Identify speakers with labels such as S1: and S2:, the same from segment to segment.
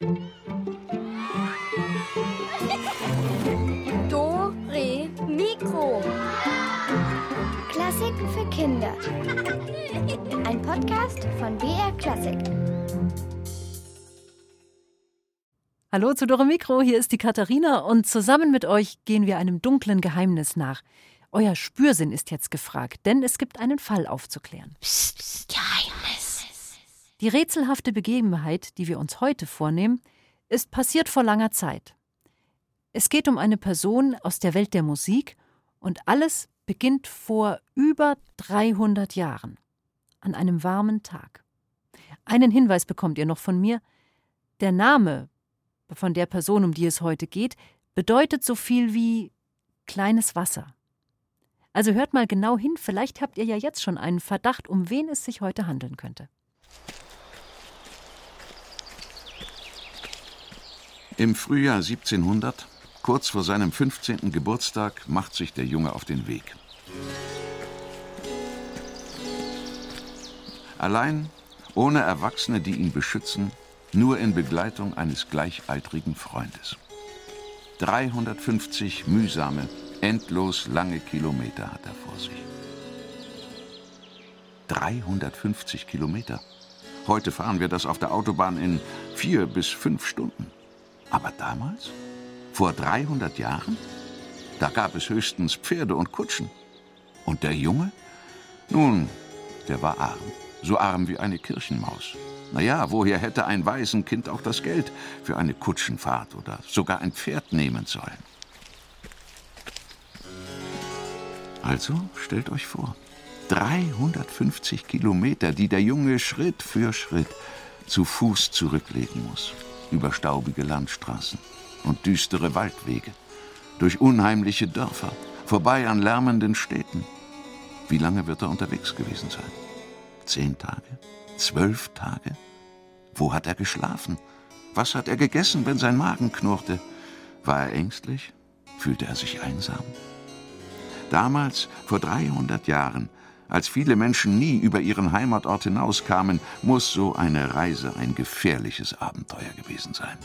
S1: Do, Re, Mikro. Klassiken für Kinder. Ein Podcast von BR Klassik.
S2: Hallo zu Dore Mikro, hier ist die Katharina und zusammen mit euch gehen wir einem dunklen Geheimnis nach. Euer Spürsinn ist jetzt gefragt, denn es gibt einen Fall aufzuklären.
S1: Psst, psst, Geheimnis.
S2: Die rätselhafte Begebenheit, die wir uns heute vornehmen, ist passiert vor langer Zeit. Es geht um eine Person aus der Welt der Musik und alles beginnt vor über 300 Jahren, an einem warmen Tag. Einen Hinweis bekommt ihr noch von mir. Der Name von der Person, um die es heute geht, bedeutet so viel wie kleines Wasser. Also hört mal genau hin, vielleicht habt ihr ja jetzt schon einen Verdacht, um wen es sich heute handeln könnte.
S3: Im Frühjahr 1700, kurz vor seinem 15. Geburtstag, macht sich der Junge auf den Weg. Allein, ohne Erwachsene, die ihn beschützen, nur in Begleitung eines gleichaltrigen Freundes. 350 mühsame, endlos lange Kilometer hat er vor sich. 350 Kilometer. Heute fahren wir das auf der Autobahn in vier bis fünf Stunden. Aber damals? Vor 300 Jahren? Da gab es höchstens Pferde und Kutschen. Und der Junge? Nun, der war arm. So arm wie eine Kirchenmaus. Naja, woher hätte ein Waisenkind auch das Geld für eine Kutschenfahrt oder sogar ein Pferd nehmen sollen? Also stellt euch vor, 350 Kilometer, die der Junge Schritt für Schritt zu Fuß zurücklegen muss, über staubige Landstraßen und düstere Waldwege, durch unheimliche Dörfer, vorbei an lärmenden Städten. Wie lange wird er unterwegs gewesen sein? Zehn Tage? Zwölf Tage? Wo hat er geschlafen? Was hat er gegessen, wenn sein Magen knurrte? War er ängstlich? Fühlte er sich einsam? Damals, vor 300 Jahren, als viele Menschen nie über ihren Heimatort hinauskamen, muss so eine Reise ein gefährliches Abenteuer gewesen sein.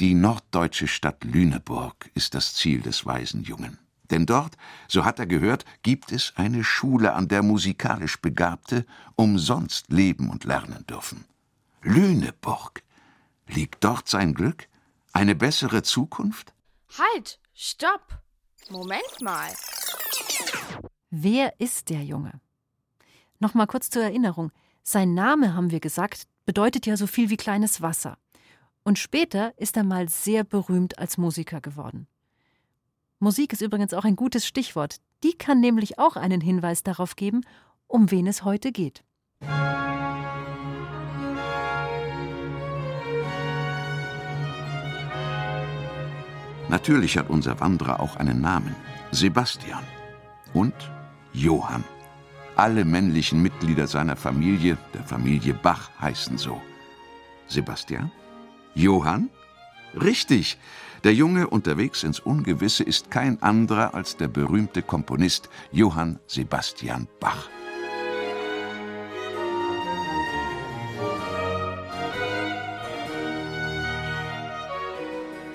S3: Die norddeutsche Stadt Lüneburg ist das Ziel des weisen Jungen. Denn dort, so hat er gehört, gibt es eine Schule, an der musikalisch Begabte umsonst leben und lernen dürfen. Lüneburg. Liegt dort sein Glück? Eine bessere Zukunft?
S1: Halt, stopp. Moment mal.
S2: Wer ist der Junge? Nochmal kurz zur Erinnerung. Sein Name, haben wir gesagt, bedeutet ja so viel wie kleines Wasser. Und später ist er mal sehr berühmt als Musiker geworden. Musik ist übrigens auch ein gutes Stichwort. Die kann nämlich auch einen Hinweis darauf geben, um wen es heute geht.
S3: Natürlich hat unser Wanderer auch einen Namen. Sebastian. Und Johann. Alle männlichen Mitglieder seiner Familie, der Familie Bach, heißen so. Sebastian? Johann? Richtig. Der Junge unterwegs ins Ungewisse ist kein anderer als der berühmte Komponist Johann Sebastian Bach.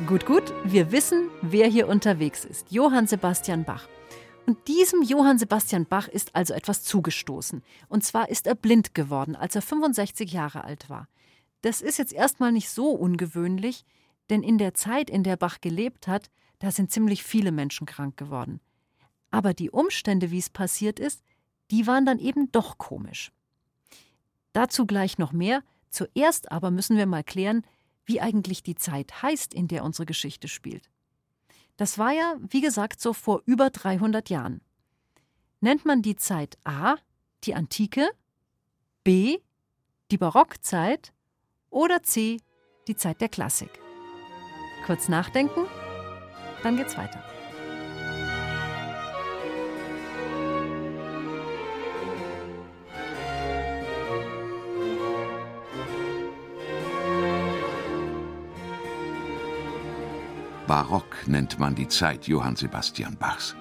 S2: Gut, gut, wir wissen, wer hier unterwegs ist. Johann Sebastian Bach. Und diesem Johann Sebastian Bach ist also etwas zugestoßen. Und zwar ist er blind geworden, als er 65 Jahre alt war. Das ist jetzt erstmal nicht so ungewöhnlich, denn in der Zeit, in der Bach gelebt hat, da sind ziemlich viele Menschen krank geworden. Aber die Umstände, wie es passiert ist, die waren dann eben doch komisch. Dazu gleich noch mehr. Zuerst aber müssen wir mal klären, wie eigentlich die Zeit heißt, in der unsere Geschichte spielt. Das war ja, wie gesagt, so vor über 300 Jahren. Nennt man die Zeit A, die Antike, B, die Barockzeit oder C, die Zeit der Klassik? Kurz nachdenken, dann geht's weiter.
S3: Barock nennt man die Zeit Johann Sebastian Bachs.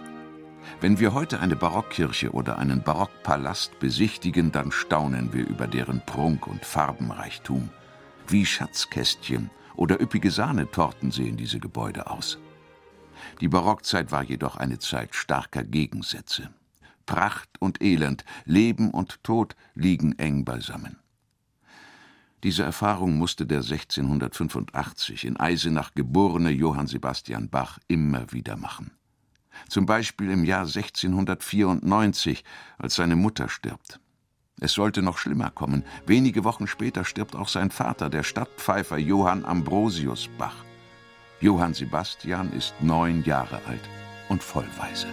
S3: Wenn wir heute eine Barockkirche oder einen Barockpalast besichtigen, dann staunen wir über deren Prunk und Farbenreichtum. Wie Schatzkästchen oder üppige Sahnetorten sehen diese Gebäude aus. Die Barockzeit war jedoch eine Zeit starker Gegensätze. Pracht und Elend, Leben und Tod liegen eng beisammen. Diese Erfahrung musste der 1685 in Eisenach geborene Johann Sebastian Bach immer wieder machen. Zum Beispiel im Jahr 1694, als seine Mutter stirbt. Es sollte noch schlimmer kommen. Wenige Wochen später stirbt auch sein Vater, der Stadtpfeifer Johann Ambrosius Bach. Johann Sebastian ist neun Jahre alt und vollweise.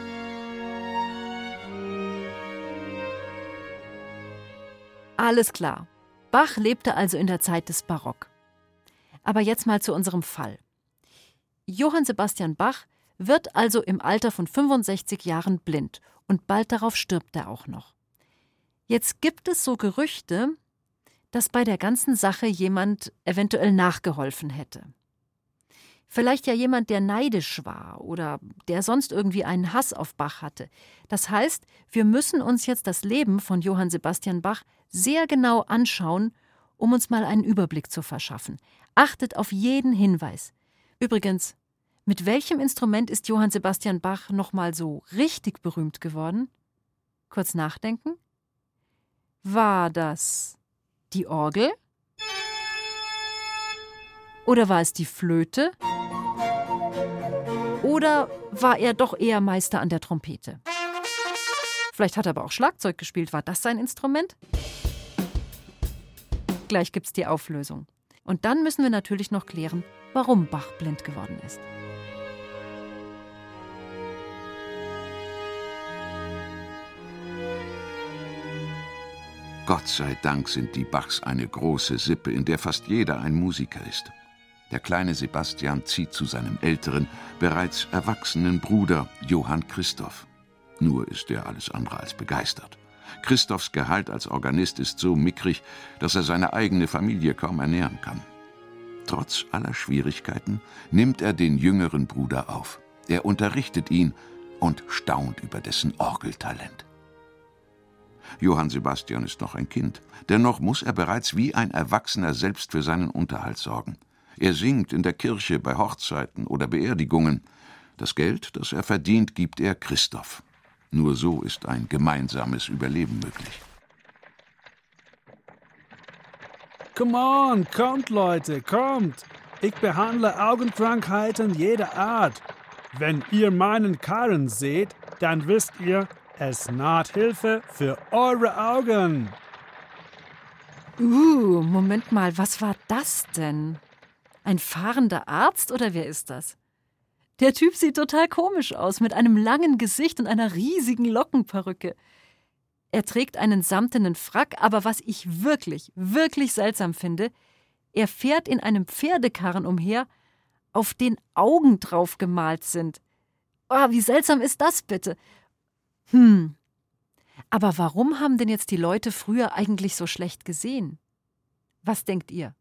S2: Alles klar. Bach lebte also in der Zeit des Barock. Aber jetzt mal zu unserem Fall. Johann Sebastian Bach wird also im Alter von 65 Jahren blind und bald darauf stirbt er auch noch. Jetzt gibt es so Gerüchte, dass bei der ganzen Sache jemand eventuell nachgeholfen hätte. Vielleicht ja jemand, der neidisch war oder der sonst irgendwie einen Hass auf Bach hatte. Das heißt, wir müssen uns jetzt das Leben von Johann Sebastian Bach sehr genau anschauen, um uns mal einen Überblick zu verschaffen. Achtet auf jeden Hinweis. Übrigens, mit welchem Instrument ist Johann Sebastian Bach nochmal so richtig berühmt geworden? Kurz nachdenken. War das die Orgel? Oder war es die Flöte? Oder war er doch eher Meister an der Trompete? Vielleicht hat er aber auch Schlagzeug gespielt. War das sein Instrument? Gleich gibt's die Auflösung. Und dann müssen wir natürlich noch klären, warum Bach blind geworden ist.
S3: Gott sei Dank sind die Bachs eine große Sippe, in der fast jeder ein Musiker ist. Der kleine Sebastian zieht zu seinem älteren, bereits erwachsenen Bruder Johann Christoph. Nur ist er alles andere als begeistert. Christophs Gehalt als Organist ist so mickrig, dass er seine eigene Familie kaum ernähren kann. Trotz aller Schwierigkeiten nimmt er den jüngeren Bruder auf. Er unterrichtet ihn und staunt über dessen Orgeltalent. Johann Sebastian ist noch ein Kind. Dennoch muss er bereits wie ein Erwachsener selbst für seinen Unterhalt sorgen. Er singt in der Kirche bei Hochzeiten oder Beerdigungen. Das Geld, das er verdient, gibt er Christoph. Nur so ist ein gemeinsames Überleben möglich.
S4: Come on, kommt Leute, kommt! Ich behandle Augenkrankheiten jeder Art. Wenn ihr meinen Karren seht, dann wisst ihr, es naht Hilfe für eure Augen.
S2: Uh, Moment mal, was war das denn? Ein fahrender Arzt oder wer ist das? Der Typ sieht total komisch aus, mit einem langen Gesicht und einer riesigen Lockenperücke. Er trägt einen samtenen Frack, aber was ich wirklich, wirklich seltsam finde, er fährt in einem Pferdekarren umher, auf den Augen drauf gemalt sind. Oh, wie seltsam ist das bitte? Hm. Aber warum haben denn jetzt die Leute früher eigentlich so schlecht gesehen? Was denkt ihr?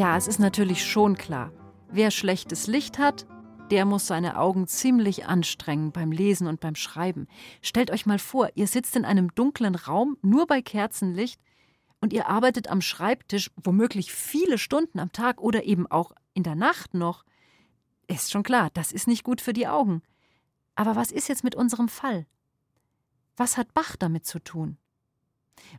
S2: Ja, es ist natürlich schon klar. Wer schlechtes Licht hat, der muss seine Augen ziemlich anstrengen beim Lesen und beim Schreiben. Stellt euch mal vor, ihr sitzt in einem dunklen Raum, nur bei Kerzenlicht, und ihr arbeitet am Schreibtisch womöglich viele Stunden am Tag oder eben auch in der Nacht noch. Ist schon klar, das ist nicht gut für die Augen. Aber was ist jetzt mit unserem Fall? Was hat Bach damit zu tun?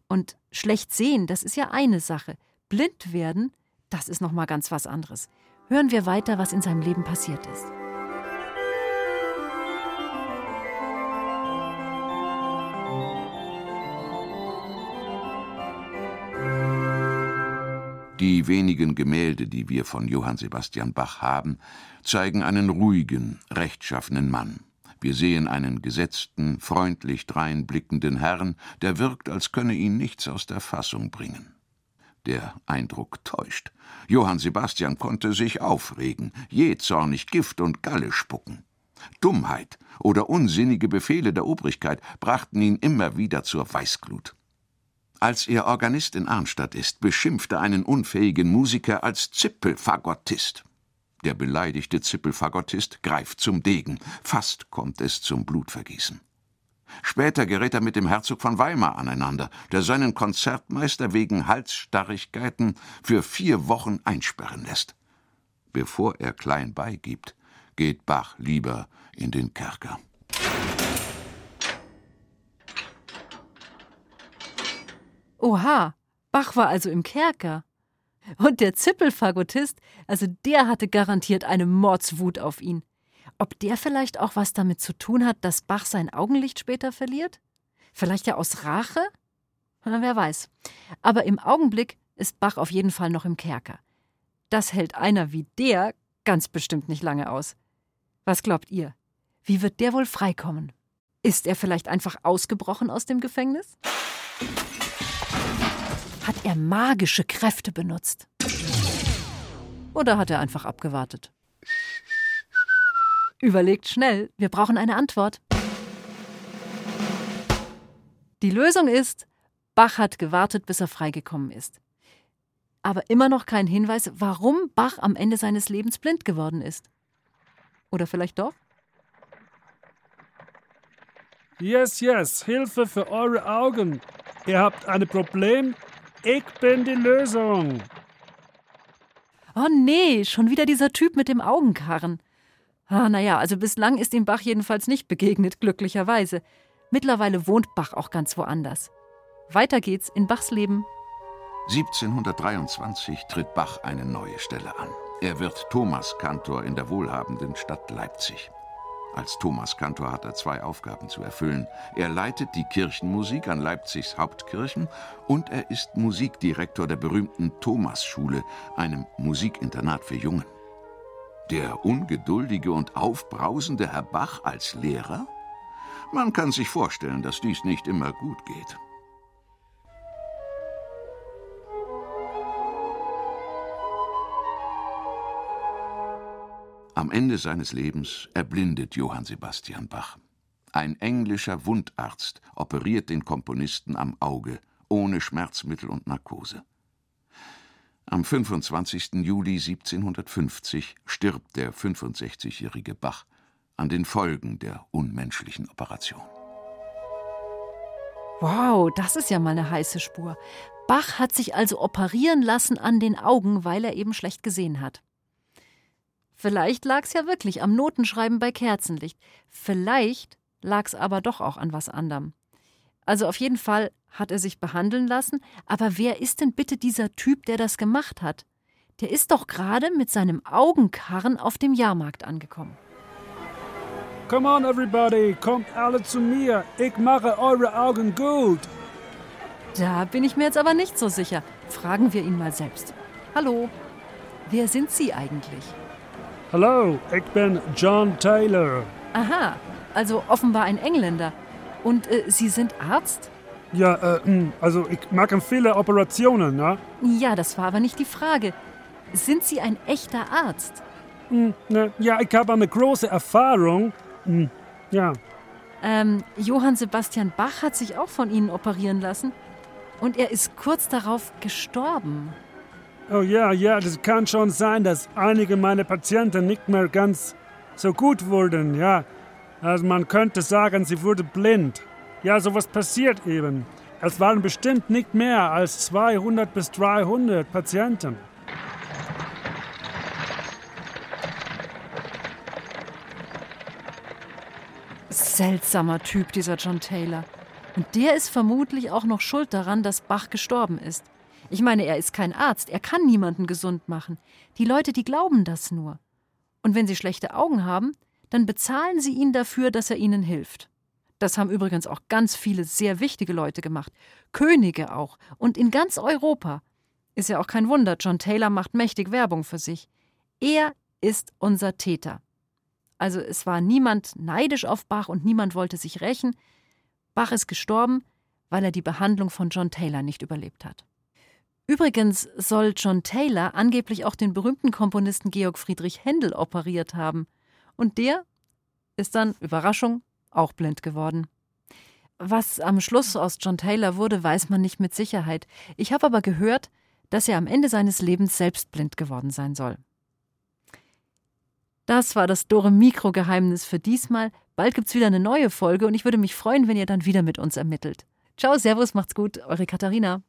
S2: Und schlecht sehen, das ist ja eine Sache. Blind werden, das ist noch mal ganz was anderes. Hören wir weiter, was in seinem Leben passiert ist.
S3: Die wenigen Gemälde, die wir von Johann Sebastian Bach haben, zeigen einen ruhigen, rechtschaffenen Mann. Wir sehen einen gesetzten, freundlich dreinblickenden Herrn, der wirkt, als könne ihn nichts aus der Fassung bringen. Der Eindruck täuscht. Johann Sebastian konnte sich aufregen, jähzornig Gift und Galle spucken. Dummheit oder unsinnige Befehle der Obrigkeit brachten ihn immer wieder zur Weißglut. Als er Organist in Arnstadt ist, beschimpft er einen unfähigen Musiker als Zippelfagottist. Der beleidigte Zippelfagottist greift zum Degen. Fast kommt es zum Blutvergießen. Später gerät er mit dem Herzog von Weimar aneinander, der seinen Konzertmeister wegen Halsstarrigkeiten für vier Wochen einsperren lässt. Bevor er klein beigibt, geht Bach lieber in den Kerker.
S2: Oha, Bach war also im Kerker. Und der Zippelfagottist, also der hatte garantiert eine Mordswut auf ihn. Ob der vielleicht auch was damit zu tun hat, dass Bach sein Augenlicht später verliert? Vielleicht ja aus Rache? Na, wer weiß. Aber im Augenblick ist Bach auf jeden Fall noch im Kerker. Das hält einer wie der ganz bestimmt nicht lange aus. Was glaubt ihr? Wie wird der wohl freikommen? Ist er vielleicht einfach ausgebrochen aus dem Gefängnis? Hat er magische Kräfte benutzt? Oder hat er einfach abgewartet? Überlegt schnell, wir brauchen eine Antwort. Die Lösung ist, Bach hat gewartet, bis er freigekommen ist. Aber immer noch kein Hinweis, warum Bach am Ende seines Lebens blind geworden ist. Oder vielleicht doch?
S4: Yes, yes, Hilfe für eure Augen. Ihr habt ein Problem, ich bin die Lösung.
S2: Oh nee, schon wieder dieser Typ mit dem Augenkarren. Ah, naja, also bislang ist ihm Bach jedenfalls nicht begegnet, glücklicherweise. Mittlerweile wohnt Bach auch ganz woanders. Weiter geht's in Bachs Leben.
S3: 1723 tritt Bach eine neue Stelle an. Er wird Thomaskantor in der wohlhabenden Stadt Leipzig. Als Thomas Kantor hat er zwei Aufgaben zu erfüllen. Er leitet die Kirchenmusik an Leipzigs Hauptkirchen und er ist Musikdirektor der berühmten Thomasschule, einem Musikinternat für Jungen. Der ungeduldige und aufbrausende Herr Bach als Lehrer? Man kann sich vorstellen, dass dies nicht immer gut geht. Am Ende seines Lebens erblindet Johann Sebastian Bach. Ein englischer Wundarzt operiert den Komponisten am Auge, ohne Schmerzmittel und Narkose. Am 25. Juli 1750 stirbt der 65-jährige Bach an den Folgen der unmenschlichen Operation.
S2: Wow, das ist ja mal eine heiße Spur. Bach hat sich also operieren lassen an den Augen, weil er eben schlecht gesehen hat. Vielleicht lag es ja wirklich am Notenschreiben bei Kerzenlicht. Vielleicht lag es aber doch auch an was anderem. Also auf jeden Fall hat er sich behandeln lassen, aber wer ist denn bitte dieser Typ, der das gemacht hat? Der ist doch gerade mit seinem Augenkarren auf dem Jahrmarkt angekommen.
S4: Come on, everybody, kommt alle zu mir. Ich mache eure Augen gut.
S2: Da bin ich mir jetzt aber nicht so sicher. Fragen wir ihn mal selbst. Hallo, wer sind Sie eigentlich?
S4: Hallo, ich bin John Taylor.
S2: Aha, also offenbar ein Engländer. Und äh, Sie sind Arzt?
S4: Ja, äh, hm, also ich mache viele Operationen, ne?
S2: Ja, das war aber nicht die Frage. Sind Sie ein echter Arzt?
S4: Hm, ne, ja, ich habe eine große Erfahrung. Hm, ja.
S2: Ähm, Johann Sebastian Bach hat sich auch von Ihnen operieren lassen. Und er ist kurz darauf gestorben.
S4: Oh ja, ja, das kann schon sein, dass einige meiner Patienten nicht mehr ganz so gut wurden, ja. Also man könnte sagen, sie wurde blind. Ja, sowas passiert eben. Es waren bestimmt nicht mehr als 200 bis 300 Patienten.
S2: Seltsamer Typ, dieser John Taylor. Und der ist vermutlich auch noch schuld daran, dass Bach gestorben ist. Ich meine, er ist kein Arzt, er kann niemanden gesund machen. Die Leute, die glauben das nur. Und wenn sie schlechte Augen haben, dann bezahlen sie ihn dafür, dass er ihnen hilft. Das haben übrigens auch ganz viele sehr wichtige Leute gemacht. Könige auch. Und in ganz Europa. Ist ja auch kein Wunder, John Taylor macht mächtig Werbung für sich. Er ist unser Täter. Also es war niemand neidisch auf Bach und niemand wollte sich rächen. Bach ist gestorben, weil er die Behandlung von John Taylor nicht überlebt hat. Übrigens soll John Taylor angeblich auch den berühmten Komponisten Georg Friedrich Händel operiert haben. Und der ist dann, Überraschung, auch blind geworden. Was am Schluss aus John Taylor wurde, weiß man nicht mit Sicherheit. Ich habe aber gehört, dass er am Ende seines Lebens selbst blind geworden sein soll. Das war das Dore Mikro Geheimnis für diesmal. Bald gibt's wieder eine neue Folge und ich würde mich freuen, wenn ihr dann wieder mit uns ermittelt. Ciao, Servus, macht's gut, eure Katharina.